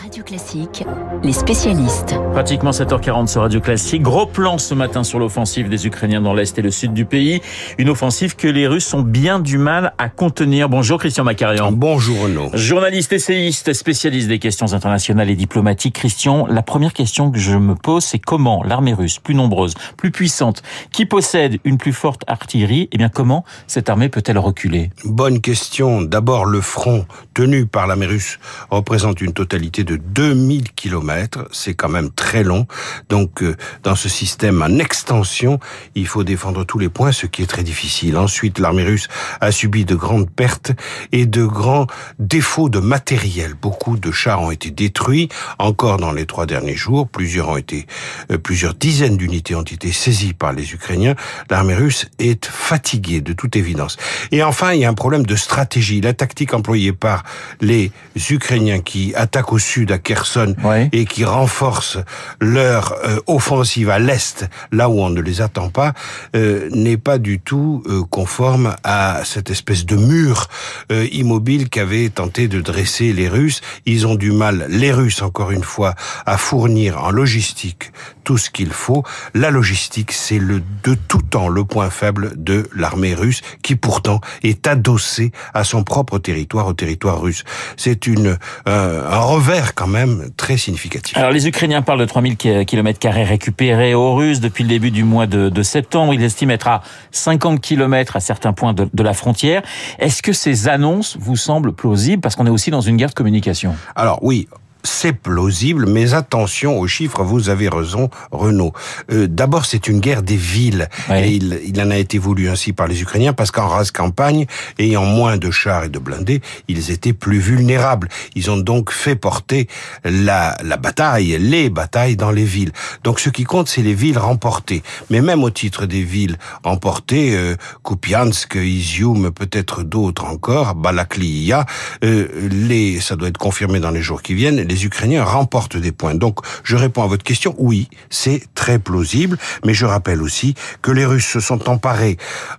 Radio Classique, les spécialistes. Pratiquement 7h40 sur Radio Classique. Gros plan ce matin sur l'offensive des Ukrainiens dans l'Est et le Sud du pays. Une offensive que les Russes ont bien du mal à contenir. Bonjour Christian Macarian. Bonjour Renaud. Journaliste, essayiste, spécialiste des questions internationales et diplomatiques. Christian, la première question que je me pose, c'est comment l'armée russe, plus nombreuse, plus puissante, qui possède une plus forte artillerie, eh bien comment cette armée peut-elle reculer? Bonne question. D'abord, le front tenu par l'armée russe représente une totalité de 2000 kilomètres. C'est quand même très long. Donc, euh, dans ce système en extension, il faut défendre tous les points, ce qui est très difficile. Ensuite, l'armée russe a subi de grandes pertes et de grands défauts de matériel. Beaucoup de chars ont été détruits. Encore dans les trois derniers jours, plusieurs ont été, euh, plusieurs dizaines d'unités ont été saisies par les Ukrainiens. L'armée russe est fatiguée, de toute évidence. Et enfin, il y a un problème de stratégie. La tactique employée par les Ukrainiens qui attaquent au sud à Kherson et qui renforcent leur euh, offensive à l'est, là où on ne les attend pas, euh, n'est pas du tout euh, conforme à cette espèce de mur immobile qu'avaient tenté de dresser les Russes. Ils ont du mal, les Russes encore une fois, à fournir en logistique tout ce qu'il faut. La logistique, c'est le de tout temps le point faible de l'armée russe, qui pourtant est adossée à son propre territoire, au territoire russe. C'est une un revers quand même très significatif. Alors les Ukrainiens parlent de 3000 km récupérés aux Russes depuis le début du mois de, de septembre. Ils estiment être à 50 km à certains points de, de la frontière. Est-ce que ces annonces vous semblent plausibles? Parce qu'on est aussi dans une guerre de communication. Alors oui, c'est plausible, mais attention aux chiffres, vous avez raison, Renaud. Euh, D'abord, c'est une guerre des villes, et il, il, en a été voulu ainsi par les Ukrainiens, parce qu'en race campagne, ayant moins de chars et de blindés, ils étaient plus vulnérables. Ils ont donc fait porter la, la bataille, les batailles dans les villes. Donc ce qui compte, c'est les villes remportées. Mais même au titre des villes remportées, euh, Kupiansk, Izium, peut-être d'autres encore, Balaklia, euh, les, ça doit être confirmé dans les jours qui viennent, les Ukrainiens remportent des points. Donc, je réponds à votre question, oui, c'est très plausible, mais je rappelle aussi que les Russes se sont emparés,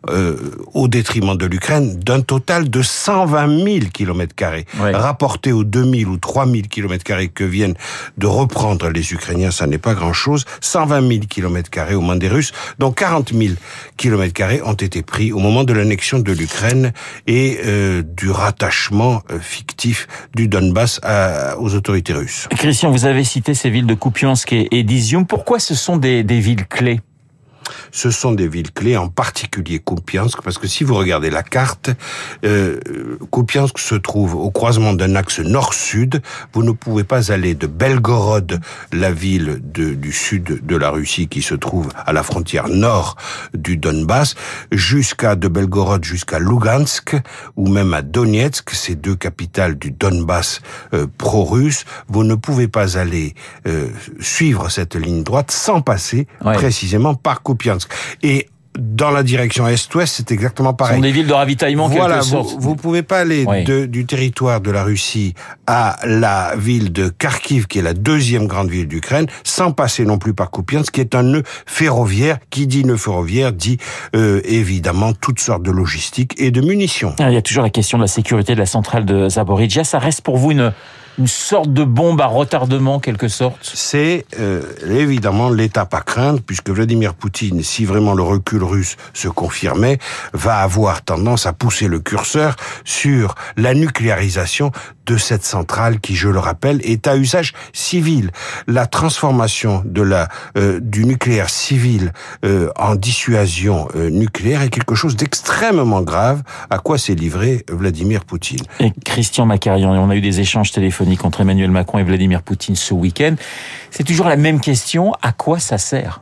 euh, au détriment de l'Ukraine, d'un total de 120 000 kilomètres carrés. Rapporté aux 2000 ou 3000 kilomètres carrés que viennent de reprendre les Ukrainiens, ça n'est pas grand-chose. 120 000 kilomètres carrés aux mains des Russes, dont 40 000 kilomètres carrés ont été pris au moment de l'annexion de l'Ukraine et euh, du rattachement euh, fictif du Donbass à, aux autorités Christian, vous avez cité ces villes de Kupiansk et d'Izium. Pourquoi ce sont des, des villes clés? Ce sont des villes clés, en particulier Kupiansk, parce que si vous regardez la carte, euh, Kupiansk se trouve au croisement d'un axe nord-sud. Vous ne pouvez pas aller de Belgorod, la ville de, du sud de la Russie qui se trouve à la frontière nord du Donbass, jusqu'à de Belgorod jusqu'à Lugansk ou même à Donetsk, ces deux capitales du Donbass euh, pro-russe. Vous ne pouvez pas aller euh, suivre cette ligne droite sans passer précisément par Kupiansk. Et dans la direction est-ouest, c'est exactement pareil. Ce sont des villes de ravitaillement, voilà, quelque vous, vous pouvez pas aller de, du territoire de la Russie à la ville de Kharkiv, qui est la deuxième grande ville d'Ukraine, sans passer non plus par Kupiansk, qui est un nœud ferroviaire. Qui dit nœud ferroviaire dit euh, évidemment toutes sortes de logistique et de munitions. Ah, il y a toujours la question de la sécurité de la centrale de Zaporizhia. Ça reste pour vous une une sorte de bombe à retardement, quelque sorte C'est euh, évidemment l'étape à craindre, puisque Vladimir Poutine, si vraiment le recul russe se confirmait, va avoir tendance à pousser le curseur sur la nucléarisation de cette centrale qui, je le rappelle, est à usage civil. La transformation de la euh, du nucléaire civil euh, en dissuasion euh, nucléaire est quelque chose d'extrêmement grave. À quoi s'est livré Vladimir Poutine? Et Christian Macarian, on a eu des échanges téléphoniques entre Emmanuel Macron et Vladimir Poutine ce week-end. C'est toujours la même question. À quoi ça sert?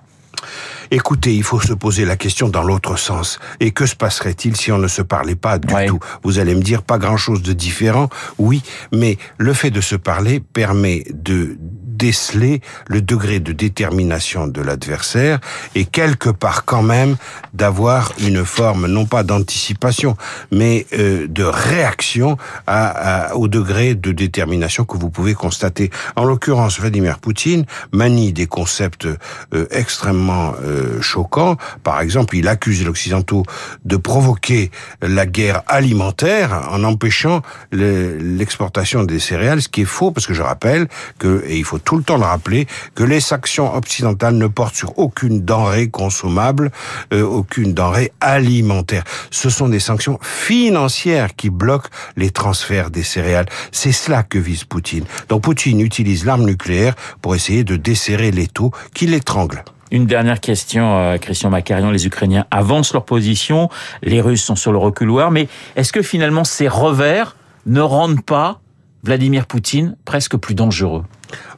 Écoutez, il faut se poser la question dans l'autre sens. Et que se passerait-il si on ne se parlait pas du tout? Vous allez me dire pas grand-chose de différent. Oui, mais le fait de se parler permet de déceler le degré de détermination de l'adversaire et quelque part quand même d'avoir une forme non pas d'anticipation mais euh, de réaction à, au degré de détermination que vous pouvez constater. En l'occurrence, Vladimir Poutine manie des concepts euh, extrêmement euh, choquants. Par exemple, il accuse les Occidentaux de provoquer la guerre alimentaire en empêchant l'exportation des céréales, ce qui est faux parce que je rappelle que, et il faut tout le temps le rappeler, que les sanctions occidentales ne portent sur aucune denrée consommable, euh, aucune denrée alimentaire. Ce sont des sanctions financières qui bloquent les transferts des céréales. C'est cela que vise Poutine. Donc Poutine utilise l'arme nucléaire pour essayer de desserrer l'étau qui l'étrangle. Une dernière question, euh, Christian Macarian. Les Ukrainiens avancent leur position, les Russes sont sur le reculoir, mais est-ce que finalement ces revers ne rendent pas Vladimir Poutine presque plus dangereux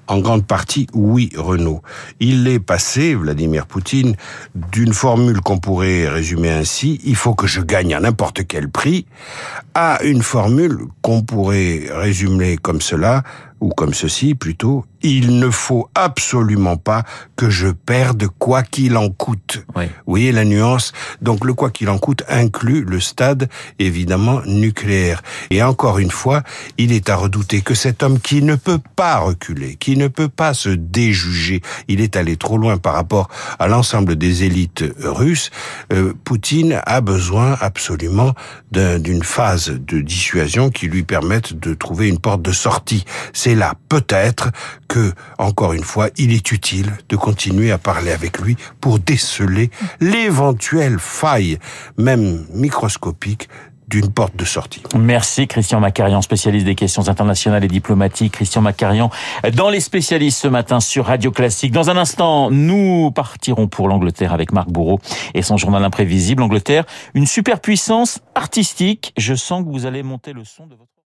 en grande partie, oui, Renaud. Il est passé, Vladimir Poutine, d'une formule qu'on pourrait résumer ainsi, il faut que je gagne à n'importe quel prix, à une formule qu'on pourrait résumer comme cela, ou comme ceci plutôt, il ne faut absolument pas que je perde quoi qu'il en coûte. Vous voyez la nuance? Donc le quoi qu'il en coûte inclut le stade évidemment nucléaire. Et encore une fois, il est à redouter que cet homme qui ne peut pas reculer, qui ne peut pas se déjuger, il est allé trop loin par rapport à l'ensemble des élites russes, euh, Poutine a besoin absolument d'une phase de dissuasion qui lui permette de trouver une porte de sortie. C'est là peut-être que, encore une fois, il est utile de continuer à parler avec lui pour déceler l'éventuelle faille, même microscopique, d'une porte de sortie. Merci Christian Macarian, spécialiste des questions internationales et diplomatiques. Christian Macarian, dans les spécialistes ce matin sur Radio Classique. Dans un instant, nous partirons pour l'Angleterre avec Marc Bourreau et son journal imprévisible. Angleterre, une superpuissance artistique. Je sens que vous allez monter le son de votre...